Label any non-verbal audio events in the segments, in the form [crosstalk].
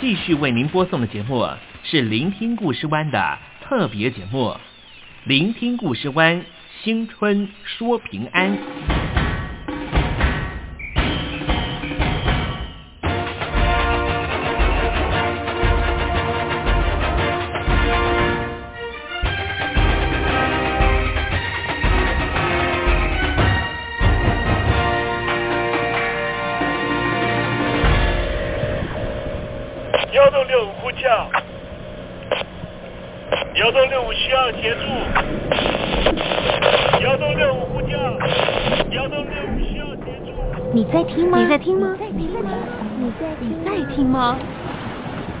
继续为您播送的节目是《聆听故事湾》的特别节目，《聆听故事湾》新春说平安。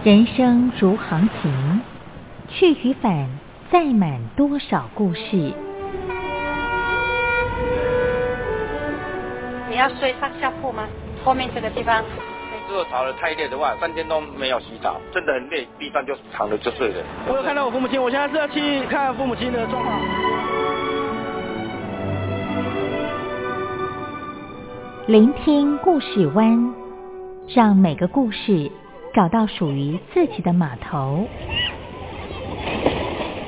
人生如航行，去与返，载满多少故事？你要睡上下铺吗？后面这个地方。如果吵得太累的话，三天都没有洗澡，真的很累，地上就躺着就睡了。我有看到我父母亲，我现在是要去看父母亲的状况。聆听故事湾，让每个故事。找到属于自己的码头。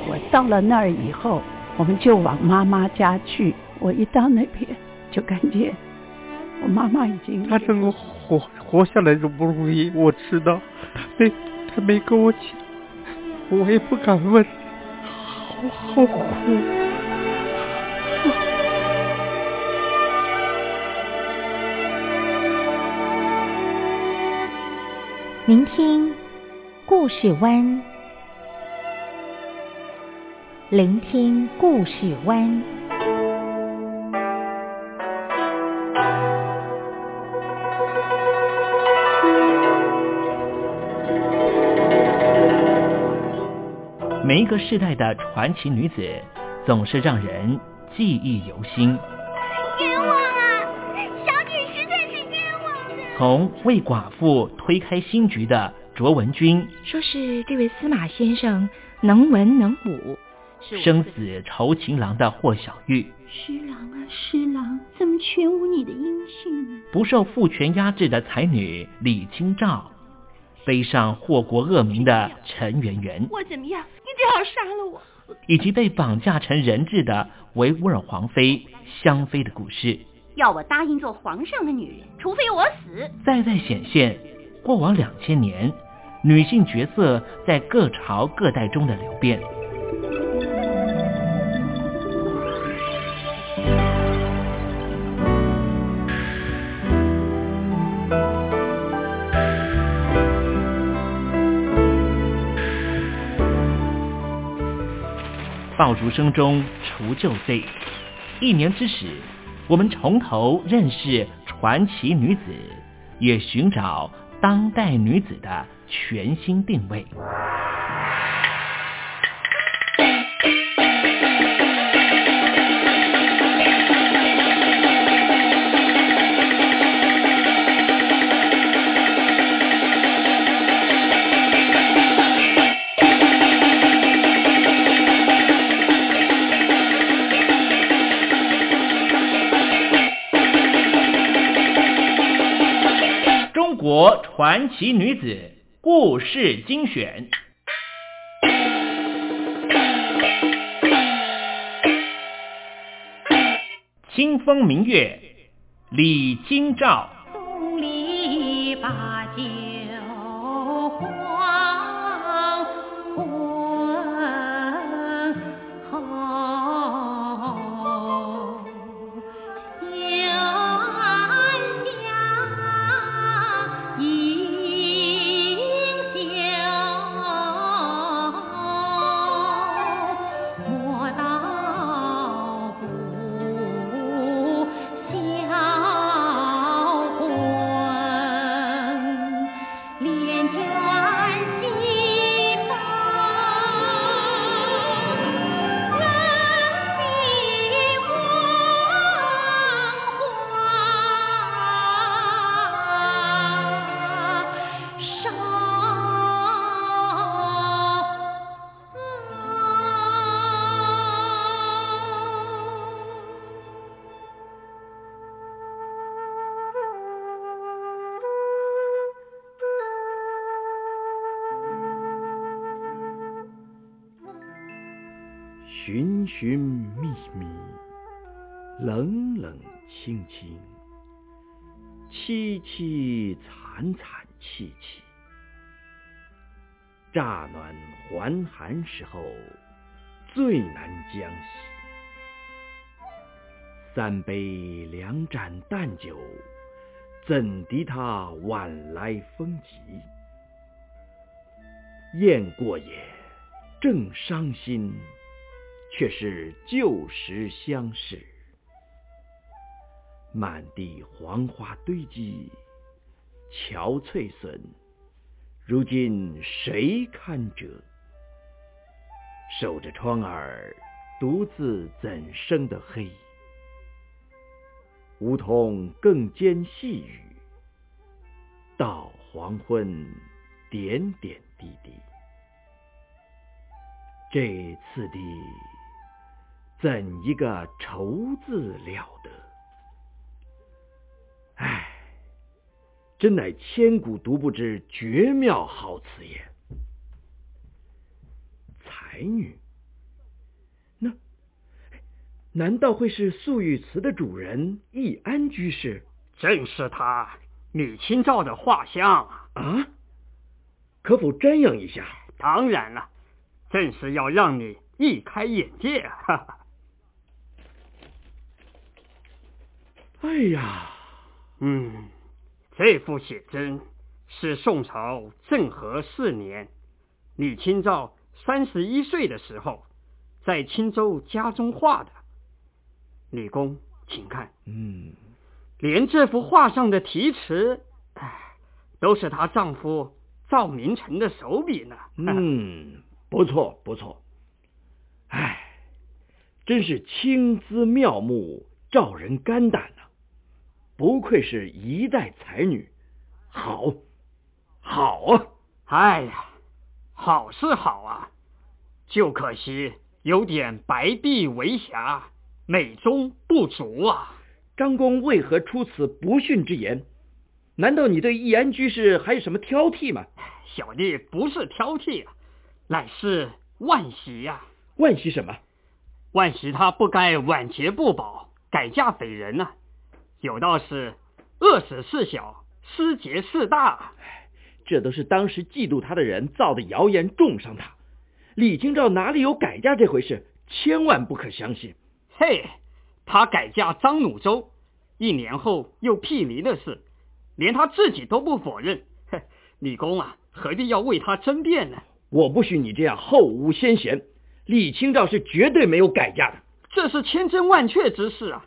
我到了那儿以后，我们就往妈妈家去。我一到那边，就感觉我妈妈已经……她能够活活下来都不容易，我知道。她没她没跟我讲，我也不敢问，好好苦。聆听故事湾，聆听故事湾。每一个时代的传奇女子，总是让人记忆犹新。从为寡妇推开新局的卓文君，说是这位司马先生能文能武；生死酬情郎的霍小玉，施郎啊施郎，怎么全无你的音讯呢？不受父权压制的才女李清照，背上祸国恶名的陈圆圆，我怎么样？你最好杀了我！以及被绑架成人质的维吾尔皇妃香妃的故事。要我答应做皇上的女人，除非我死。再再显现过往两千年女性角色在各朝各代中的流变。爆竹声中除旧岁，一年之始。我们从头认识传奇女子，也寻找当代女子的全新定位。国传奇女子故事精选，清风明月，李清照。寒时候，最难将息。三杯两盏淡酒，怎敌他晚来风急？雁过也，正伤心，却是旧时相识。满地黄花堆积，憔悴损，如今谁堪折？守着窗儿，独自怎生得黑？梧桐更兼细雨，到黄昏点点滴滴。这次第，怎一个愁字了得！唉，真乃千古独不知绝妙好词也。才女。那难道会是素玉祠的主人易安居士？正是他，李清照的画像啊！可否瞻仰一下？当然了，正是要让你一开眼界。哈哈。哎呀，嗯，这幅写真是宋朝政和四年，李清照三十一岁的时候，在青州家中画的。李公，请看，嗯，连这幅画上的题词，哎，都是她丈夫赵明诚的手笔呢。嗯，不错不错，哎，真是青姿妙目，照人肝胆呐！不愧是一代才女，好，好啊！哎呀，好是好啊，就可惜有点白璧为瑕。美中不足啊！张公为何出此不逊之言？难道你对易安居士还有什么挑剔吗？小弟不是挑剔啊，乃是惋惜呀！惋惜什么？惋惜他不该晚节不保，改嫁匪人呢？有道是饿死事小，失节事大。这都是当时嫉妒他的人造的谣言，重伤他。李清照哪里有改嫁这回事？千万不可相信。嘿，她改嫁张汝舟，一年后又辟离的事，连她自己都不否认。哼，李公啊，何必要为他争辩呢？我不许你这样后无先贤。李清照是绝对没有改嫁的，这是千真万确之事啊！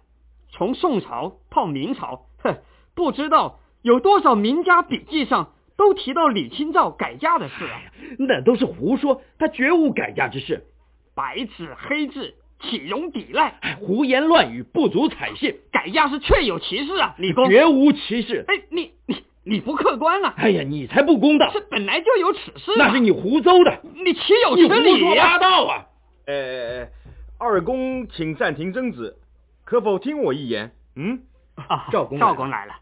从宋朝到明朝，哼，不知道有多少名家笔记上都提到李清照改嫁的事啊！[laughs] 那都是胡说，他绝无改嫁之事，白纸黑字。岂容抵赖？胡言乱语，不足采信。改嫁是确有其事啊，李公。绝无其事。哎，你你你不客观啊。哎呀，你才不公道。这本来就有此事。那是你胡诌的。你岂有此理？胡说八道啊！呃，二公，请暂停争执，可否听我一言？嗯，啊，赵公，赵公来了。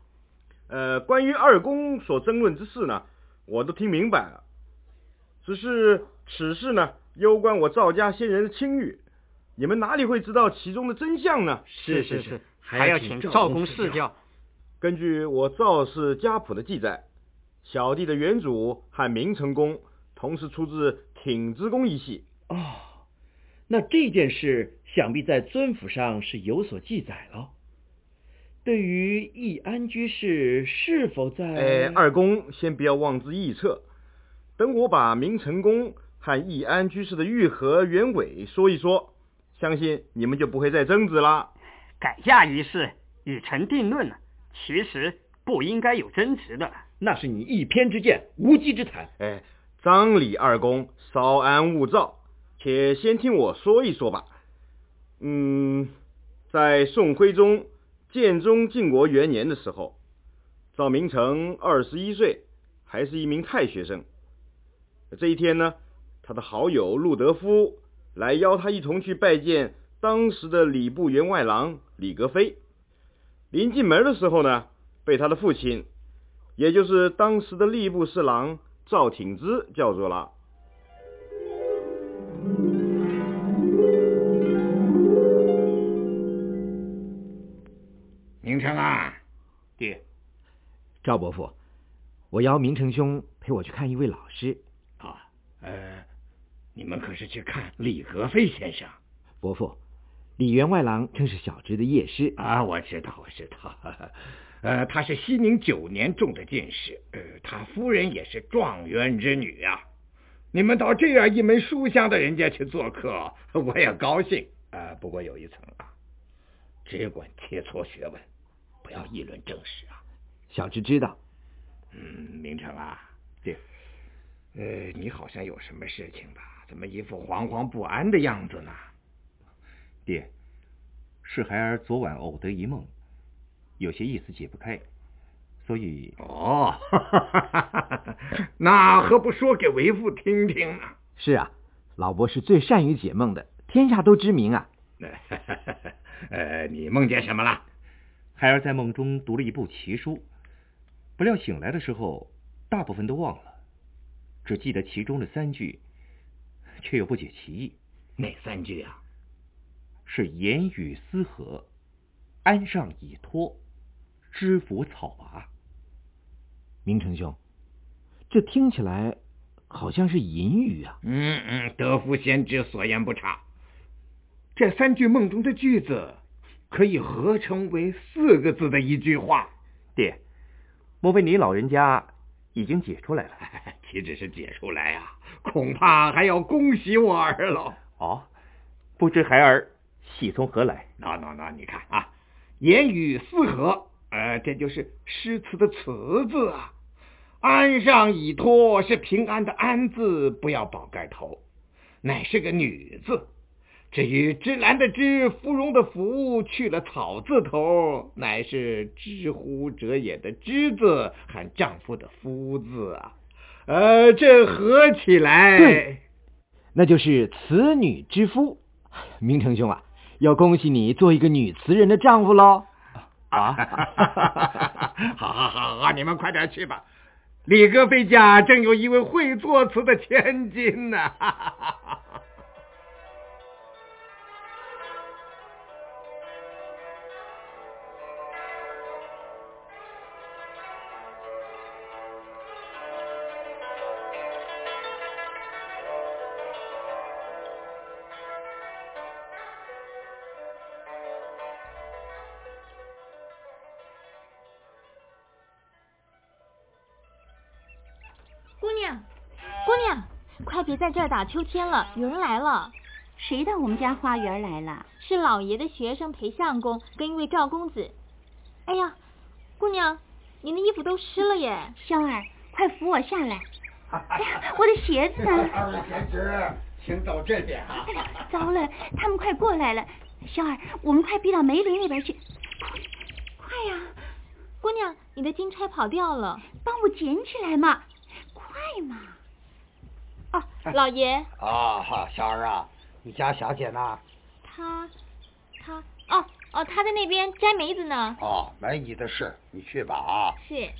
呃，关于二公所争论之事呢，我都听明白了。只是此事呢，攸关我赵家先人的清誉。你们哪里会知道其中的真相呢？是是是，还要请赵公赐教。根据我赵氏家谱的记载，小弟的原主和明成公同时出自挺之公一系。哦，那这件事想必在尊府上是有所记载了。对于易安居士是否在……哎，二公先不要妄自臆测，等我把明成公和易安居士的愈合原委说一说。相信你们就不会再争执啦。改嫁一事已成定论了，其实不应该有争执的。那是你一偏之见，无稽之谈。哎，张李二公稍安勿躁，且先听我说一说吧。嗯，在宋徽宗建中靖国元年的时候，赵明诚二十一岁，还是一名太学生。这一天呢，他的好友陆德夫。来邀他一同去拜见当时的礼部员外郎李格非。临进门的时候呢，被他的父亲，也就是当时的吏部侍郎赵挺之叫住了。成啊，爹，赵伯父，我邀明成兄陪我去看一位老师。啊，呃，你们可是去看李格非先生？伯父，李员外郎正是小侄的业师啊，我知道，我知道。[laughs] 呃，他是西宁九年中的进士，呃，他夫人也是状元之女啊。你们到这样一门书香的人家去做客，我也高兴。呃，不过有一层啊，只管切磋学问，不要议论政事啊。小侄知道。嗯，明成啊，爹，呃，你好像有什么事情吧？怎么一副惶惶不安的样子呢？爹，是孩儿昨晚偶得一梦。有些意思解不开，所以哦，[laughs] 那何不说给为父听听呢？是啊，老伯是最善于解梦的，天下都知名啊。[laughs] 呃，你梦见什么了？孩儿在梦中读了一部奇书，不料醒来的时候，大部分都忘了，只记得其中的三句，却又不解其意。哪三句啊？是言语思和，安上以托。知府草娃，明成兄，这听起来好像是隐语啊。嗯嗯，德福先知所言不差。这三句梦中的句子可以合成为四个字的一句话。爹，莫非你老人家已经解出来了？[laughs] 岂止是解出来啊，恐怕还要恭喜我儿了。哦，不知孩儿喜从何来？那那那，你看啊，言语四合。呃，这就是诗词的词字啊。安上以托是平安的安字，不要宝盖头，乃是个女字。至于芝兰的芝，芙蓉的芙，去了草字头，乃是知乎者也的知字，含丈夫的夫字啊。呃，这合起来，对，那就是词女之夫。明成兄啊，要恭喜你做一个女词人的丈夫喽。啊，[laughs] 好好好好，你们快点去吧。李哥飞家正有一位会作词的千金呢。别在这儿打秋千了，有人来了。谁到我们家花园来了？是老爷的学生裴相公跟一位赵公子。哎呀，姑娘，您的衣服都湿了耶！香儿，快扶我下来。[laughs] 哎呀，我的鞋子呢？[laughs] 二位贤侄，请走这边啊！糟了，他们快过来了。香儿，我们快避到梅林那边去。快呀！姑娘，你的金钗跑掉了，帮我捡起来嘛！快嘛！哦，老爷。啊，小儿啊，你家小姐呢？她，她，哦哦，她在那边摘梅子呢。哦，没你的事，你去吧啊。是。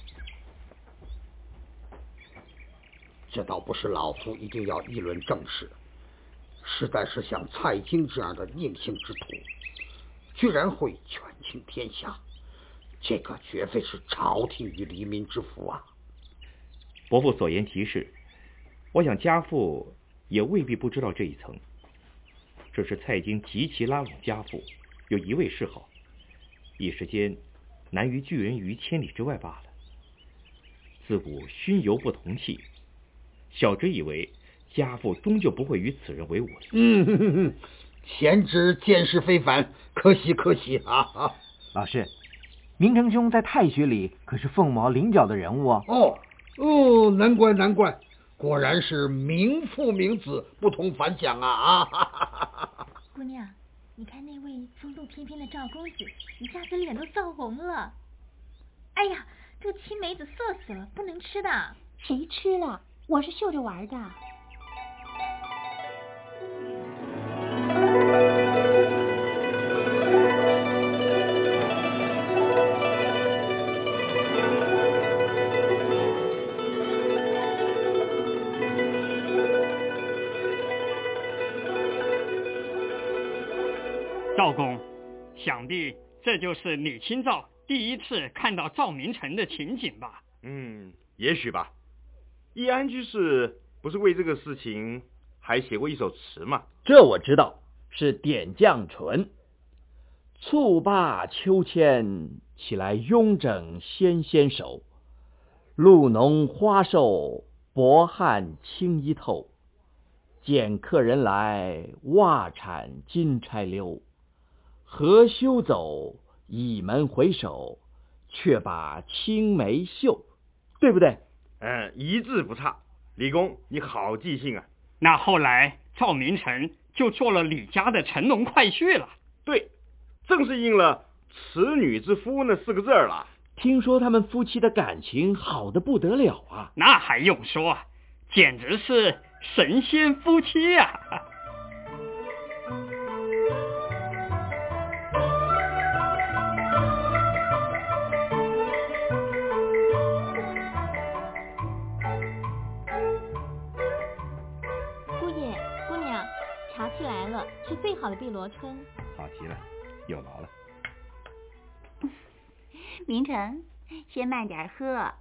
这倒不是老夫一定要议论政事，实在是像蔡京这样的佞幸之徒，居然会权倾天下，这个绝非是朝廷与黎民之福啊。伯父所言极是。我想家父也未必不知道这一层，只是蔡京极其拉拢家父，有一位示好，一时间难于拒人于千里之外罢了。自古熏油不同气，小侄以为家父终究不会与此人为伍的。嗯，贤侄见识非凡，可喜可喜啊！老师，明成兄在太学里可是凤毛麟角的人物啊。哦哦，难怪难怪。果然是名副名子不同凡响啊！啊，姑娘，你看那位风度翩翩的赵公子，一下子脸都臊红了。哎呀，这个青梅子涩死了，不能吃的。谁吃了？我是绣着玩的。赵公，想必这就是李清照第一次看到赵明诚的情景吧？嗯，也许吧。易安居士不是为这个事情还写过一首词吗？这我知道，是《点绛唇》。蹴罢秋千，起来慵整纤纤手。露浓花瘦，薄汗轻衣透。见客人来，袜铲金钗溜。何休走，倚门回首，却把青梅嗅。对不对？嗯，一字不差。李公，你好记性啊！那后来赵明诚就做了李家的乘龙快婿了。对。正是应了“此女之夫”那四个字儿了。听说他们夫妻的感情好的不得了啊！那还用说，简直是神仙夫妻呀！姑最好的碧螺春。好极了。有劳了，明成，先慢点喝。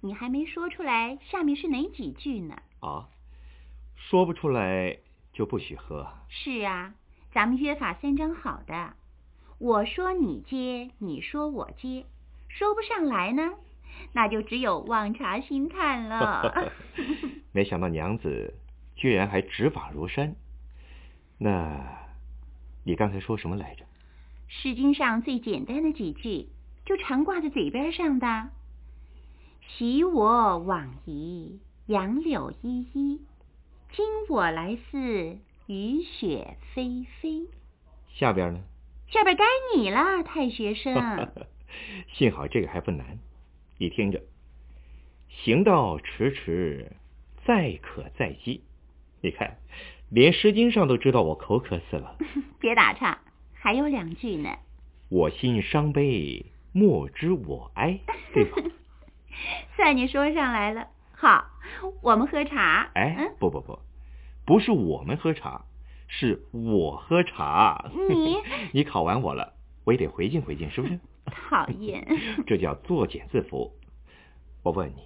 你还没说出来，下面是哪几句呢？啊，说不出来就不许喝。是啊，咱们约法三章好的。我说你接，你说我接，说不上来呢，那就只有望茶兴叹了。[laughs] 没想到娘子居然还执法如山。那，你刚才说什么来着？《诗经》上最简单的几句，就常挂在嘴边上的。昔我往矣，杨柳依依；今我来思，雨雪霏霏。下边呢？下边该你了，太学生。[laughs] 幸好这个还不难，你听着：行道迟迟，载渴载饥。你看，连《诗经》上都知道我口渴死了。[laughs] 别打岔。还有两句呢。我心伤悲，莫知我哀，对吧？[laughs] 算你说上来了。好，我们喝茶。哎，不不不，不是我们喝茶，是我喝茶。你 [laughs] 你考完我了，我也得回敬回敬，是不是？讨厌。这叫作茧自缚。我问你，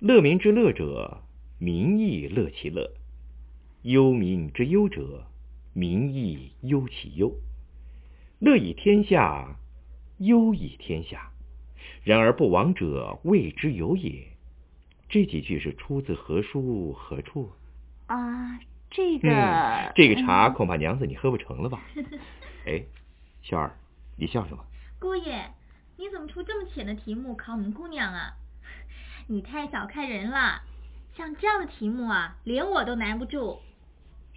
乐民之乐者，民亦乐其乐；忧民之忧者。民亦忧其忧，乐以天下，忧以天下。然而不亡者，谓之有也。这几句是出自何书何处？啊，这个这个茶恐怕娘子你喝不成了吧？[laughs] 哎，笑儿，你笑什么？姑爷，你怎么出这么浅的题目考我们姑娘啊？你太小看人了，像这样的题目啊，连我都难不住。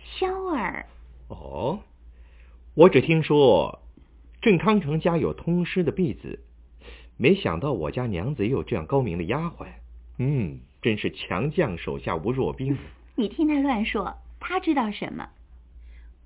笑儿。哦，我只听说郑康成家有通诗的婢子，没想到我家娘子也有这样高明的丫鬟。嗯，真是强将手下无弱兵。[laughs] 你听他乱说，他知道什么？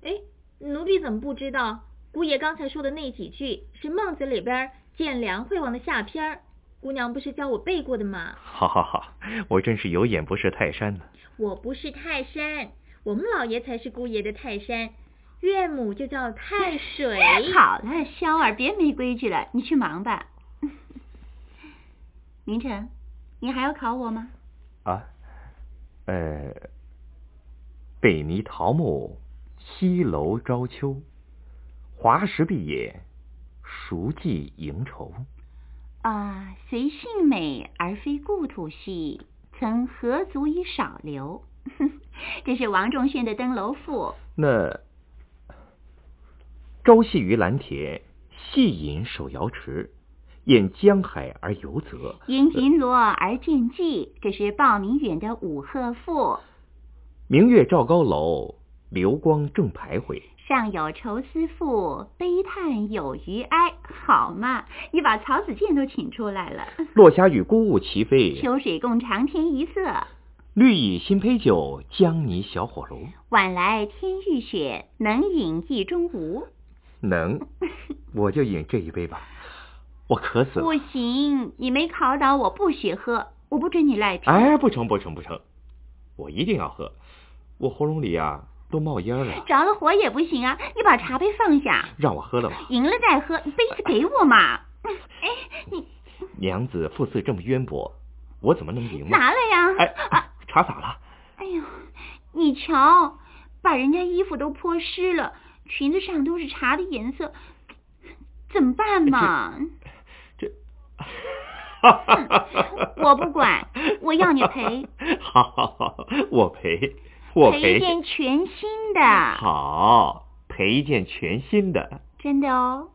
哎，奴婢怎么不知道？姑爷刚才说的那几句是《孟子》里边见梁惠王的下篇，姑娘不是教我背过的吗？好好好，我真是有眼不识泰山呢。我不是泰山。我们老爷才是姑爷的泰山，岳母就叫太水。好了，萧儿，别没规矩了，你去忙吧。[laughs] 明成，你还要考我吗？啊，呃，北泥桃木，西楼朝秋，华石碧野，熟记盈愁？啊，随性美而非故土兮，曾何足以少留？[laughs] 这是王仲宣的《登楼赋》。那朝夕于蓝田，细饮守瑶池，沿江海而游泽。因银罗而见霁，这是鲍明远的《五鹤赋》。明月照高楼，流光正徘徊。上有愁思妇，悲叹有余哀。好嘛，你把曹子建都请出来了。落霞与孤鹜齐飞，秋水共长天一色。绿蚁新醅酒，江泥小火炉。晚来天欲雪，能饮一中无？能，[laughs] 我就饮这一杯吧。我渴死了。不行，你没考倒我，不许喝，我不准你赖皮。哎，不成不成不成，我一定要喝。我喉咙里啊都冒烟了。着了火也不行啊！你把茶杯放下。让我喝了吧。赢了再喝，杯子给我嘛。[laughs] 哎，你娘子腹刺这么渊博，我怎么能赢呢？拿来呀！哎，茶洒了。哎呦，你瞧，把人家衣服都泼湿了，裙子上都是茶的颜色，怎么办嘛？这，我不管，我要你赔。好好好，我赔，我赔一件全新的。好，赔一件全新的。真的哦，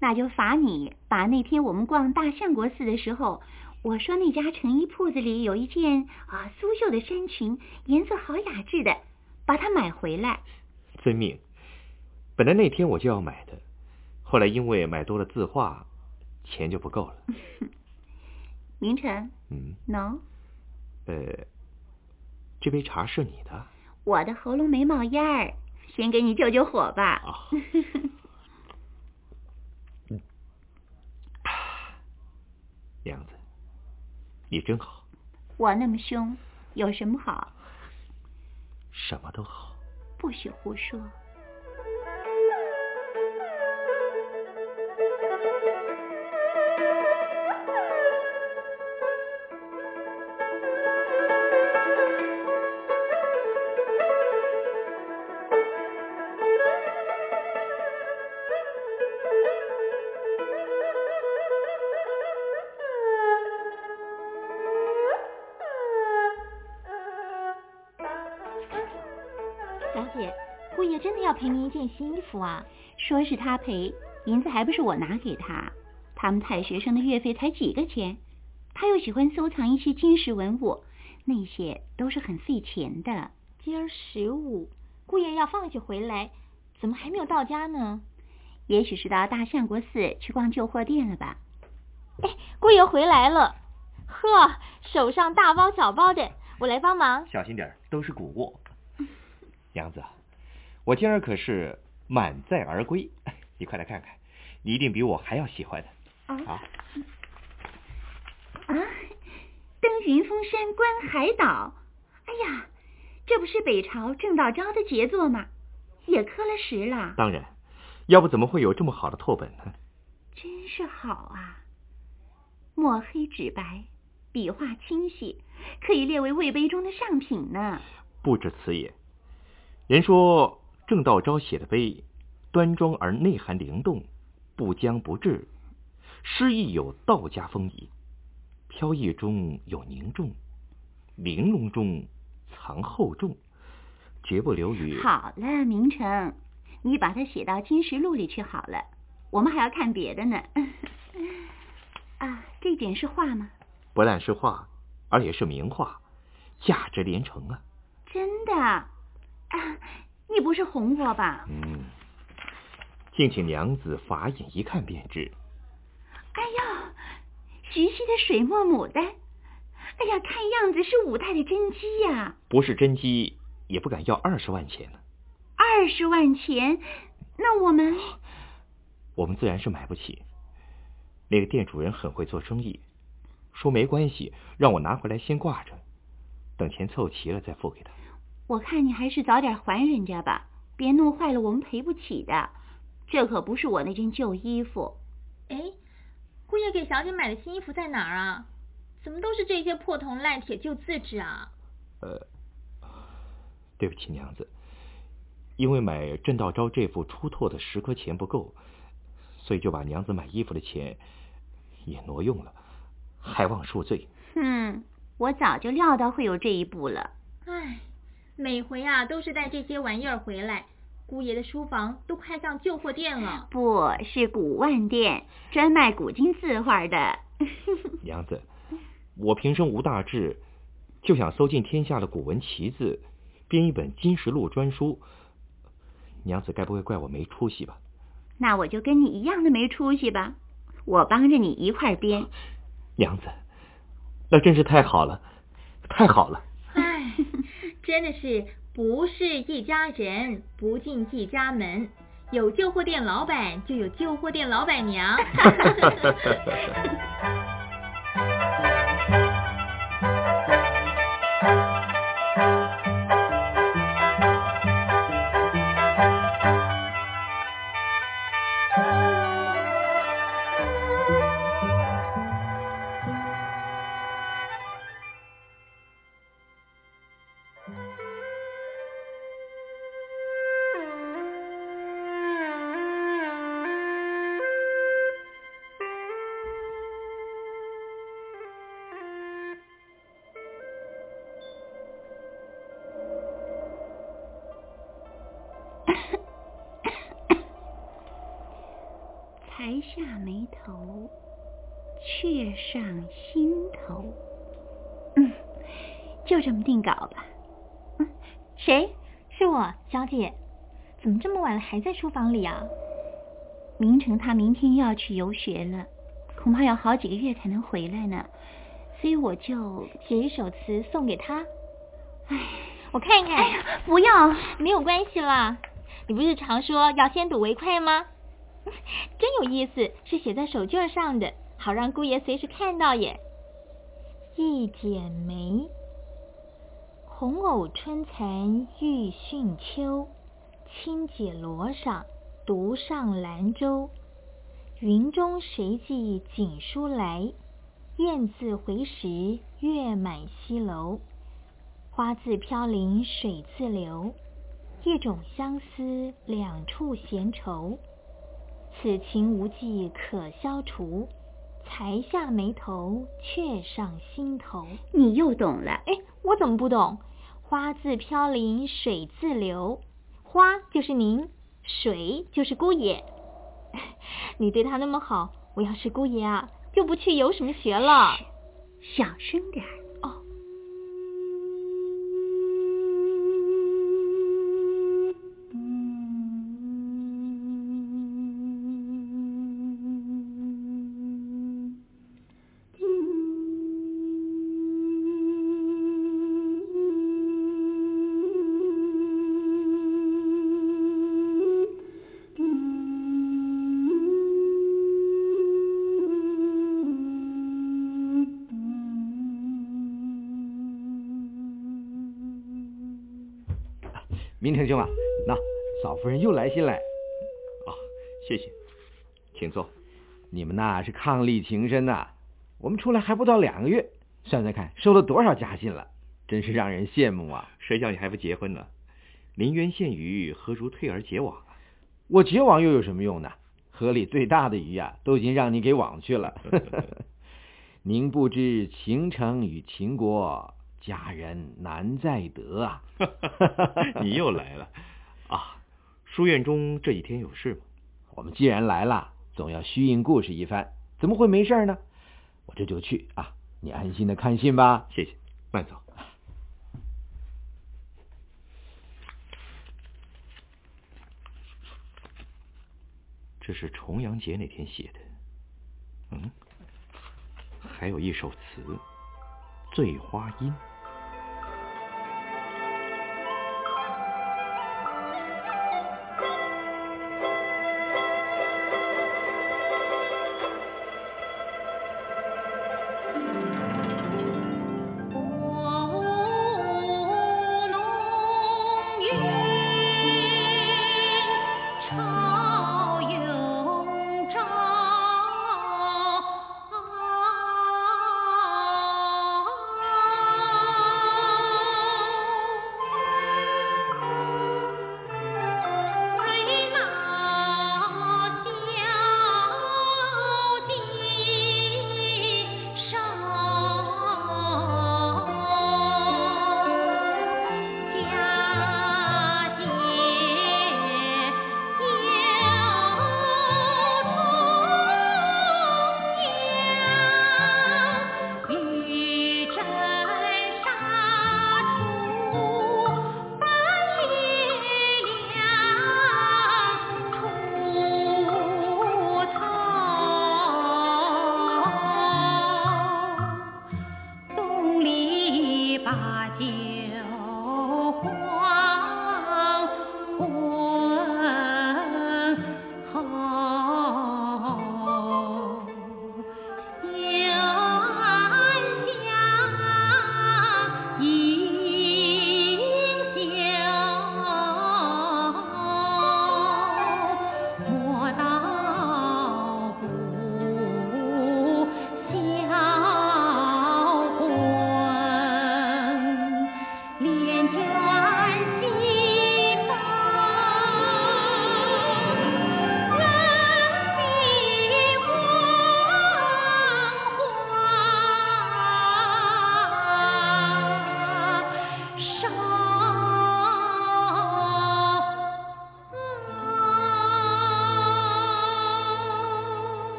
那就罚你把那天我们逛大相国寺的时候。我说那家成衣铺子里有一件啊苏绣的衫裙，颜色好雅致的，把它买回来。遵命。本来那天我就要买的，后来因为买多了字画，钱就不够了。[laughs] 明成，嗯，no，呃，这杯茶是你的。我的喉咙没冒烟儿，先给你救救火吧。啊。[laughs] [sighs] 娘子。你真好，我那么凶，有什么好？什么都好，不许胡说。姐，姑爷真的要赔您一件新衣服啊！说是他赔，银子还不是我拿给他。他们太学生的月费才几个钱，他又喜欢收藏一些金石文物，那些都是很费钱的。今儿十五，姑爷要放学回来，怎么还没有到家呢？也许是到大相国寺去逛旧货店了吧。哎，姑爷回来了，呵，手上大包小包的，我来帮忙。小心点，都是古物。娘子。我今儿可是满载而归，[laughs] 你快来看看，你一定比我还要喜欢的。啊啊！登云峰山观海岛，哎呀，这不是北朝郑道昭的杰作吗？也刻了石了。当然，要不怎么会有这么好的拓本呢？真是好啊！墨黑纸白，笔画清晰，可以列为魏碑中的上品呢。不止此也，人说。郑道昭写的碑，端庄而内涵灵动，不僵不滞，诗意有道家风仪，飘逸中有凝重，玲珑中藏厚重，绝不流于。好了，明成，你把它写到金石录里去好了，我们还要看别的呢。[laughs] 啊，这点是画吗？不但是画，而且是名画，价值连城啊！真的啊。[clears throat] 你不是哄我吧？嗯，敬请娘子法眼一看便知。哎呦，徐熙的水墨牡丹，哎呀，看样子是五代的真迹呀。不是真迹，也不敢要二十万钱呢。二十万钱，那我们……我们自然是买不起。那个店主人很会做生意，说没关系，让我拿回来先挂着，等钱凑齐了再付给他。我看你还是早点还人家吧，别弄坏了我们赔不起的。这可不是我那件旧衣服。哎，姑爷给小姐买的新衣服在哪儿啊？怎么都是这些破铜烂铁旧字纸啊？呃，对不起娘子，因为买郑道昭这副出拓的十颗钱不够，所以就把娘子买衣服的钱也挪用了，还望恕罪。哼，我早就料到会有这一步了。唉。每回啊都是带这些玩意儿回来，姑爷的书房都快像旧货店了。不是古玩店，专卖古今字画的。[laughs] 娘子，我平生无大志，就想搜尽天下的古文奇字，编一本金石录专书。娘子该不会怪我没出息吧？那我就跟你一样的没出息吧，我帮着你一块编。娘子，那真是太好了，太好了。[laughs] 真的是不是一家人不进一家门，有旧货店老板就有旧货店老板娘。[laughs] 稿吧。嗯，谁？是我，小姐。怎么这么晚了还在书房里啊？明成他明天又要去游学了，恐怕要好几个月才能回来呢，所以我就写一首词送给他。哎，我看看。哎呀，不要，没有关系啦。你不是常说要先睹为快吗？[laughs] 真有意思，是写在手绢上的，好让姑爷随时看到耶。一剪梅，红藕春残欲逊秋。轻解罗裳，独上兰舟。云中谁寄锦书来？雁字回时，月满西楼。花自飘零水自流，一种相思，两处闲愁。此情无计可消除，才下眉头，却上心头。你又懂了？哎，我怎么不懂？花自飘零水自流。花就是您，水就是姑爷。[laughs] 你对他那么好，我要是姑爷啊，就不去游什么学了。小声点夫人又来信了。哦，谢谢，请坐。你们那是伉俪情深呐，我们出来还不到两个月，算算看收了多少家信了，真是让人羡慕啊！谁叫你还不结婚呢？临渊羡鱼，何如退而结网啊？我结网又有什么用呢？河里最大的鱼啊，都已经让你给网去了。[laughs] 您不知情城与秦国。佳人难再得啊！[laughs] 你又来了啊！书院中这几天有事吗？我们既然来了，总要虚应故事一番，怎么会没事呢？我这就去啊！你安心的看信吧。谢谢，慢走。这是重阳节那天写的。嗯，还有一首词《醉花阴》。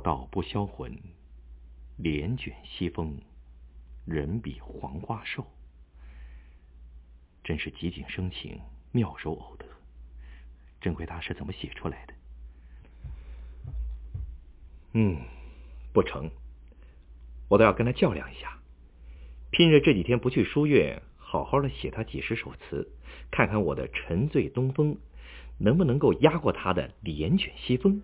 道不销魂，帘卷西风，人比黄花瘦。真是极景生情，妙手偶得。真亏他是怎么写出来的？嗯，不成，我倒要跟他较量一下，拼着这几天不去书院，好好的写他几十首词，看看我的沉醉东风能不能够压过他的帘卷西风。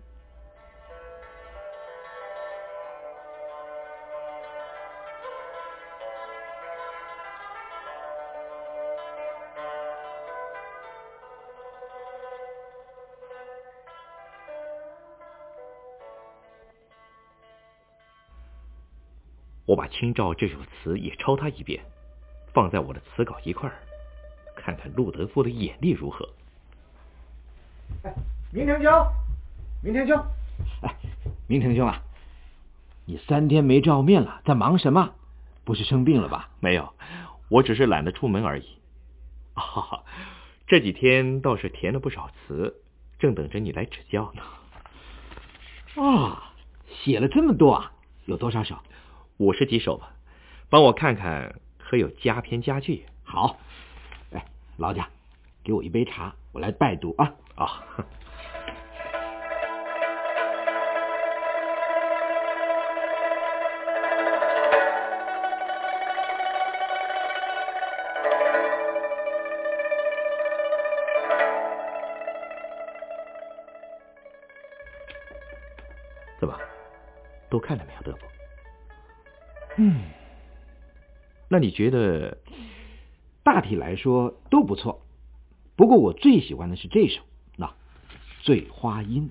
把清照这首词也抄他一遍，放在我的词稿一块儿，看看陆德夫的眼力如何。哎，明成兄，明成兄，哎，明成兄啊，你三天没照面了，在忙什么？不是生病了吧？没有，我只是懒得出门而已。啊，这几天倒是填了不少词，正等着你来指教呢。啊，写了这么多啊？有多少首？五十几首吧，帮我看看可有佳篇佳句。好，哎，劳驾，给我一杯茶，我来拜读啊啊。怎么，都看了没有，德福？嗯，那你觉得大体来说都不错，不过我最喜欢的是这首，那《醉花阴》。《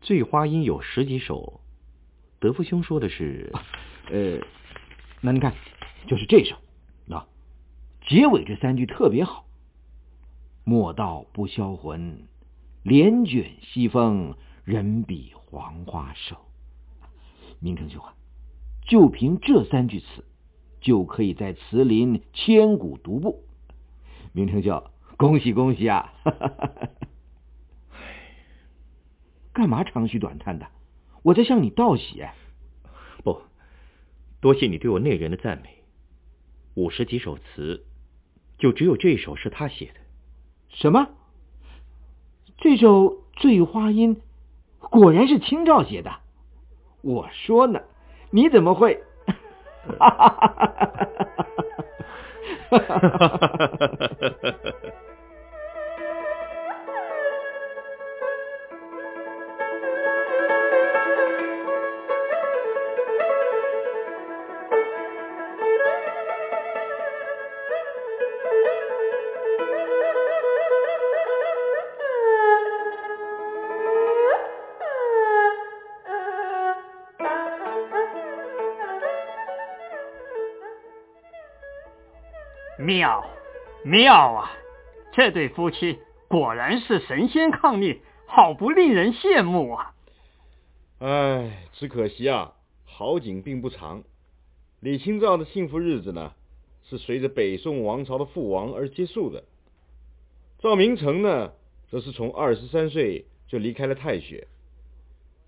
醉花阴》有十几首，德福兄说的是，呃，那你看，就是这首，那结尾这三句特别好。莫道不销魂，帘卷西风，人比黄花瘦。明成兄啊。就凭这三句词，就可以在词林千古独步。明成兄，恭喜恭喜啊！干嘛长吁短叹的？我在向你道喜。不，多谢你对我内人的赞美。五十几首词，就只有这一首是他写的。什么？这首《醉花阴》果然是清照写的？我说呢。你怎么会？哈哈哈哈哈！哈哈哈！妙，妙啊！这对夫妻果然是神仙伉俪，好不令人羡慕啊！唉，只可惜啊，好景并不长。李清照的幸福日子呢，是随着北宋王朝的覆亡而结束的。赵明诚呢，则是从二十三岁就离开了太学，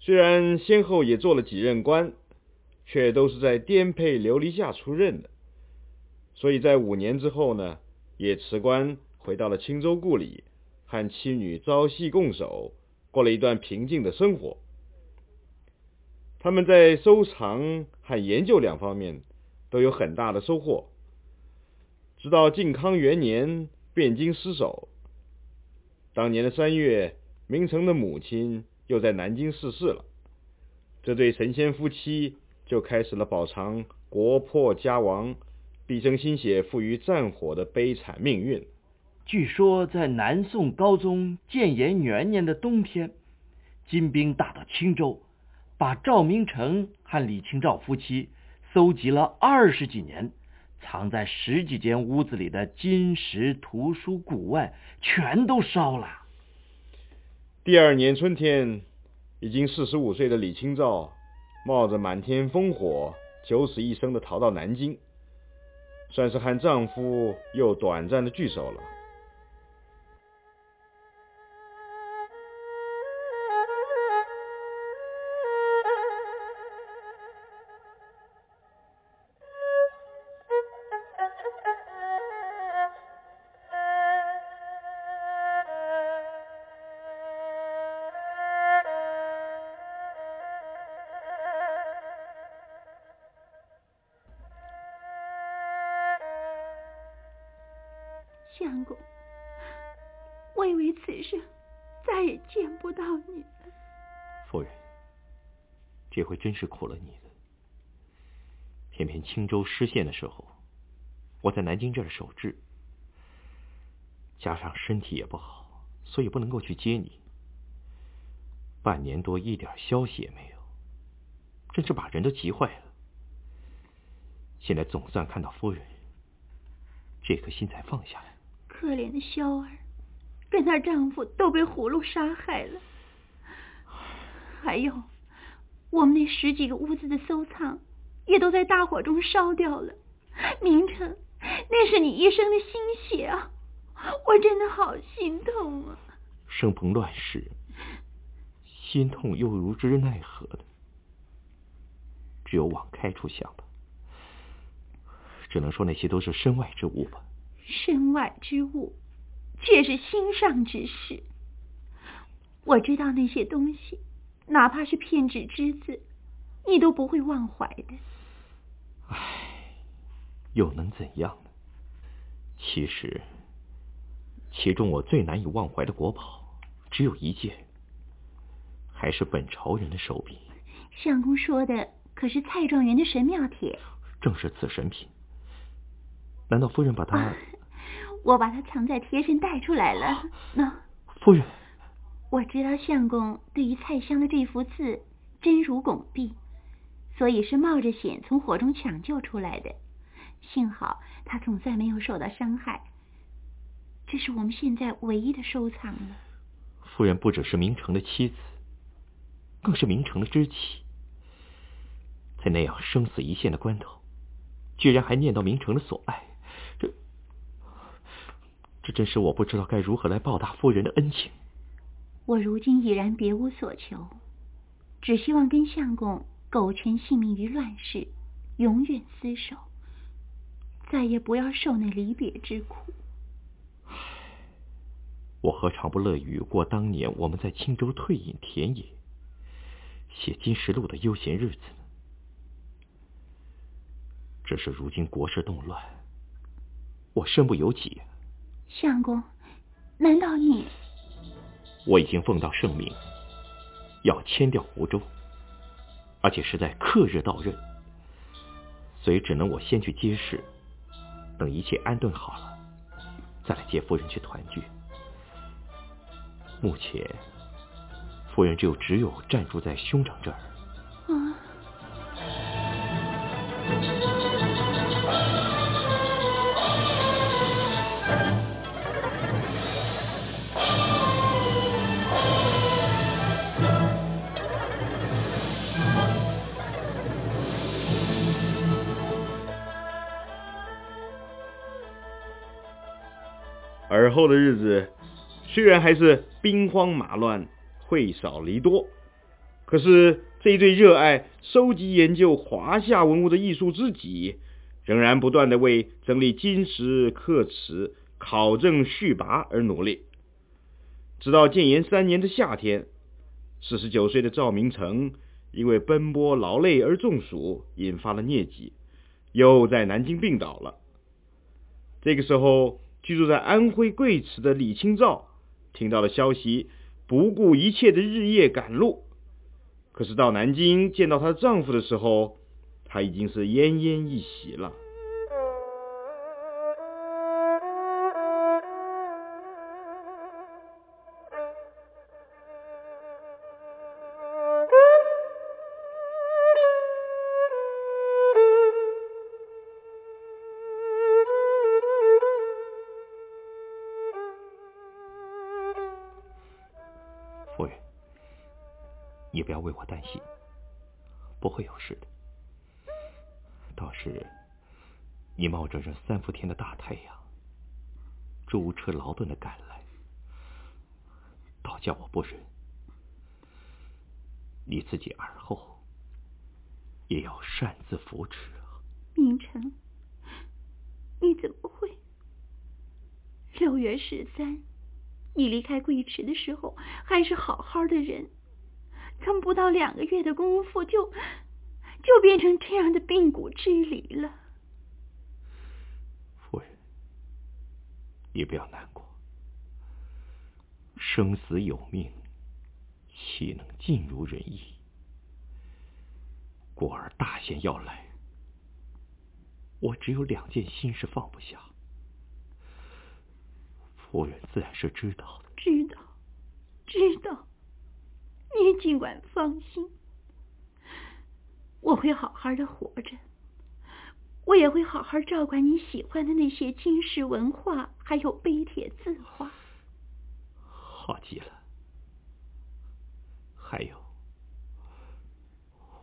虽然先后也做了几任官，却都是在颠沛流离下出任的。所以在五年之后呢，也辞官回到了青州故里，和妻女朝夕共守，过了一段平静的生活。他们在收藏和研究两方面都有很大的收获。直到靖康元年，汴京失守。当年的三月，明成的母亲又在南京逝世了，这对神仙夫妻就开始了饱尝国破家亡。毕生心血付于战火的悲惨命运。据说在南宋高宗建炎元年的冬天，金兵打到青州，把赵明诚和李清照夫妻搜集了二十几年，藏在十几间屋子里的金石图书古玩全都烧了。第二年春天，已经四十五岁的李清照，冒着满天烽火，九死一生的逃到南京。算是和丈夫又短暂的聚首了。夫人，这回真是苦了你了。偏偏青州失陷的时候，我在南京这儿守制，加上身体也不好，所以不能够去接你。半年多一点消息也没有，真是把人都急坏了。现在总算看到夫人，这颗心才放下来。可怜的萧儿，跟她丈夫都被葫芦杀害了。还有，我们那十几个屋子的收藏，也都在大火中烧掉了。明成，那是你一生的心血啊！我真的好心痛啊！生逢乱世。心痛又如之奈何的，只有往开处想吧。只能说那些都是身外之物吧。身外之物，却是心上之事。我知道那些东西，哪怕是片纸之字，你都不会忘怀的。唉，又能怎样呢？其实，其中我最难以忘怀的国宝，只有一件。还是本朝人的手笔。相公说的可是蔡状元的神庙帖？正是此神品。难道夫人把它？我把它藏在贴身带出来了。那夫人，我知道相公对于蔡襄的这幅字真如拱璧，所以是冒着险从火中抢救出来的。幸好他总算没有受到伤害。这是我们现在唯一的收藏了。夫人不只是明成的妻子。更是明成的知己，在那样生死一线的关头，居然还念到明成的所爱，这这真是我不知道该如何来报答夫人的恩情。我如今已然别无所求，只希望跟相公苟全性命于乱世，永远厮守，再也不要受那离别之苦。我何尝不乐于过当年我们在青州退隐田野？写《金石录》的悠闲日子呢？只是如今国事动乱，我身不由己。相公，难道你？我已经奉到圣命，要迁调湖州，而且是在克日到任，所以只能我先去接事，等一切安顿好了，再来接夫人去团聚。目前。夫人就只有暂住在兄长这儿。后的日子，虽然还是兵荒马乱。会少离多，可是这一对热爱收集研究华夏文物的艺术知己，仍然不断的为整理金石刻瓷、考证续跋而努力。直到建炎三年的夏天，四十九岁的赵明诚因为奔波劳累而中暑，引发了疟疾，又在南京病倒了。这个时候，居住在安徽贵池的李清照听到了消息。不顾一切的日夜赶路，可是到南京见到她丈夫的时候，她已经是奄奄一息了。为我担心，不会有事的。倒是你冒着这三伏天的大太阳，舟车劳顿的赶来，倒叫我不忍。你自己而后也要擅自扶持啊！明成，你怎么会？六月十三，你离开贵池的时候还是好好的人。怎么不到两个月的功夫，就就变成这样的病骨之离了？夫人，你不要难过，生死有命，岂能尽如人意？过儿大限要来，我只有两件心事放不下，夫人自然是知道的。知道，知道，你尽管放心，我会好好的活着。我也会好好照管你喜欢的那些金石文化，还有碑帖字画。好极了。还有，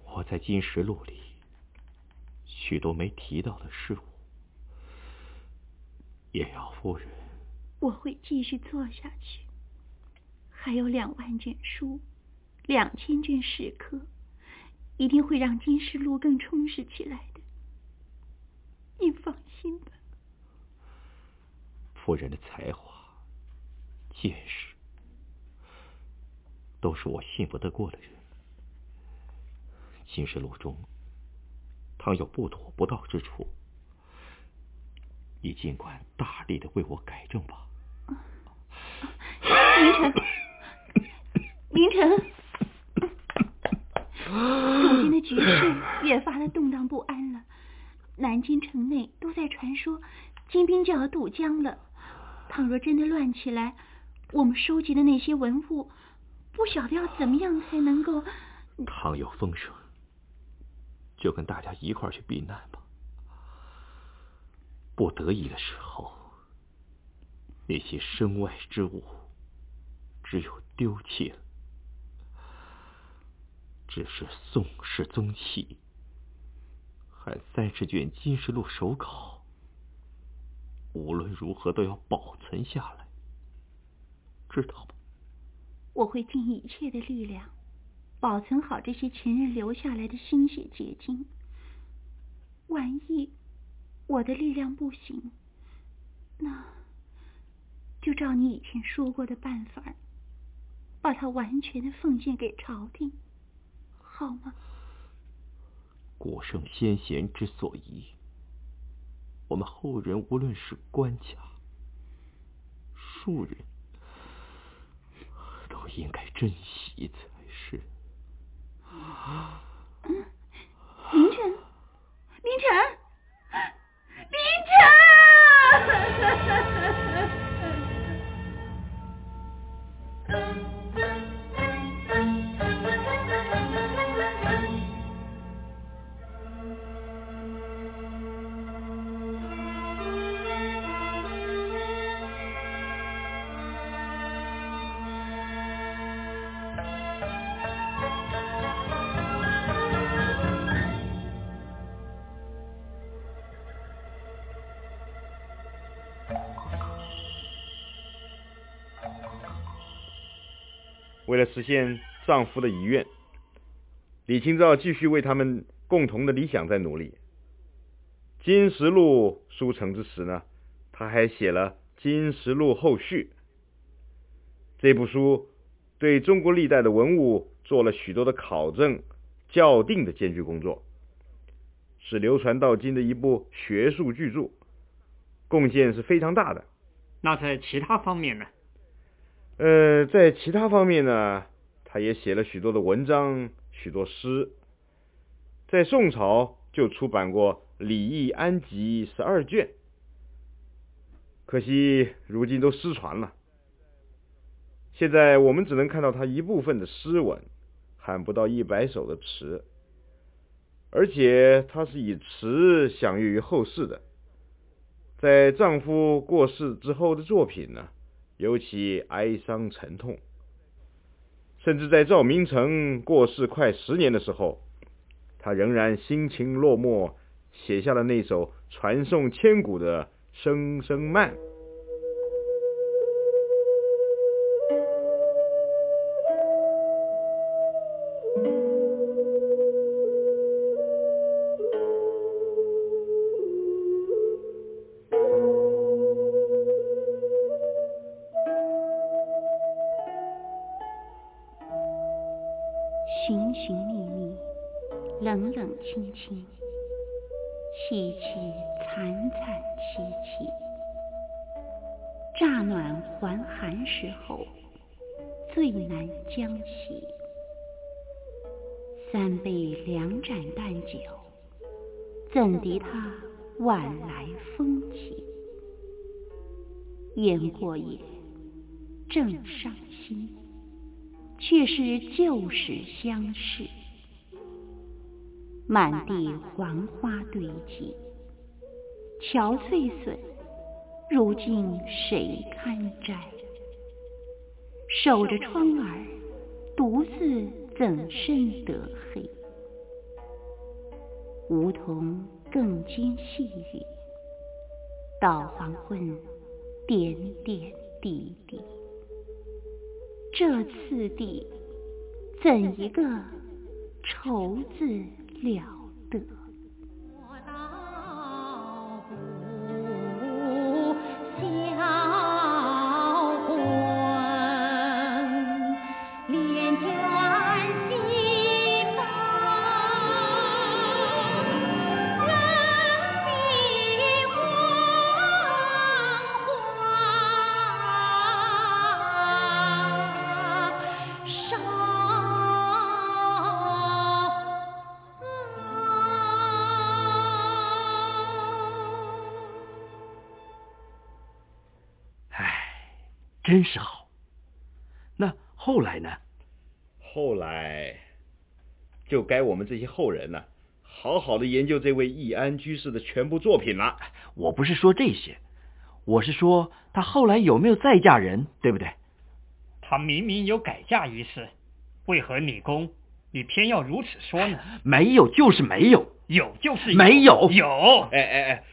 我在《金石录》里许多没提到的事物，也要夫人。我会继续做下去。还有两万卷书，两千卷史刻，一定会让《金石录》更充实起来的。你放心吧，夫人的才华、见识，都是我信不得过的人。《金石录》中，倘有不妥不道之处，你尽管大力的为我改正吧。凌晨，凌晨，如今的局势越发的动荡不安了。南京城内都在传说，金兵就要渡江了。倘若真的乱起来，我们收集的那些文物，不晓得要怎么样才能够。倘有风声，就跟大家一块去避难吧。不得已的时候，那些身外之物，只有丢弃了。只是宋氏宗器。还三十卷《金石录》手稿，无论如何都要保存下来，知道吗？我会尽一切的力量，保存好这些前人留下来的心血结晶。万一我的力量不行，那就照你以前说过的办法，把它完全的奉献给朝廷，好吗？古圣先贤之所宜，我们后人无论是官家、庶人，都应该珍惜的了实现丈夫的遗愿，李清照继续为他们共同的理想在努力。《金石录》书成之时呢，他还写了《金石录后续》这部书，对中国历代的文物做了许多的考证、校订的艰巨工作，是流传到今的一部学术巨著，贡献是非常大的。那在其他方面呢？呃，在其他方面呢，他也写了许多的文章，许多诗。在宋朝就出版过《礼义安集》十二卷，可惜如今都失传了。现在我们只能看到他一部分的诗文，还不到一百首的词，而且他是以词享誉于后世的。在丈夫过世之后的作品呢？尤其哀伤沉痛，甚至在赵明诚过世快十年的时候，他仍然心情落寞，写下了那首传颂千古的《声声慢》。言过也，正伤心，却是旧时相识。满地黄花堆积，憔悴损，如今谁堪摘？守着窗儿，独自怎生得黑？梧桐更兼细雨，到黄昏，点点滴滴。这次第，怎一个愁字？了这些后人呢，好好的研究这位易安居士的全部作品了。我不是说这些，我是说他后来有没有再嫁人，对不对？他明明有改嫁一事，为何李公你偏要如此说呢？没有就是没有，有就是没有，有。哎哎哎，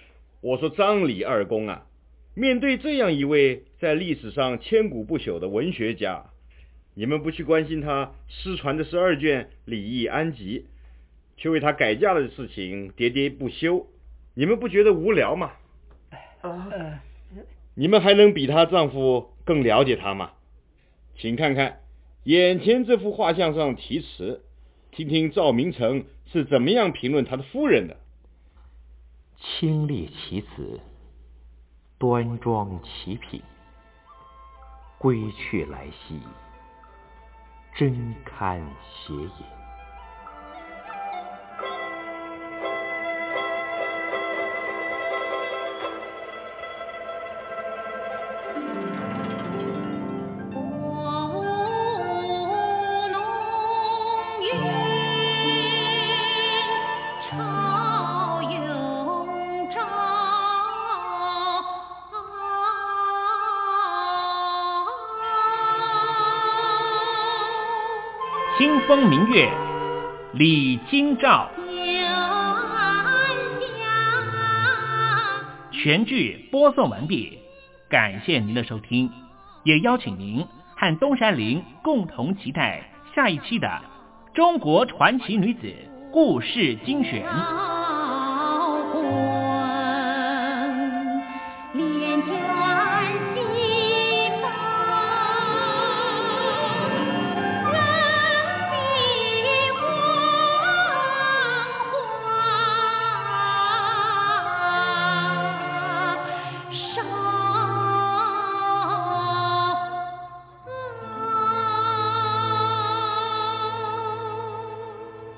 我说张李二公啊。面对这样一位在历史上千古不朽的文学家，你们不去关心他失传的十二卷《礼义安集》，却为他改嫁的事情喋喋不休，你们不觉得无聊吗？你们还能比她丈夫更了解她吗？请看看眼前这幅画像上题词，听听赵明诚是怎么样评论他的夫人的。清丽其词。端庄其品，归去来兮，真堪写也。李清照。全剧播送完毕，感谢您的收听，也邀请您和东山林共同期待下一期的《中国传奇女子故事精选》。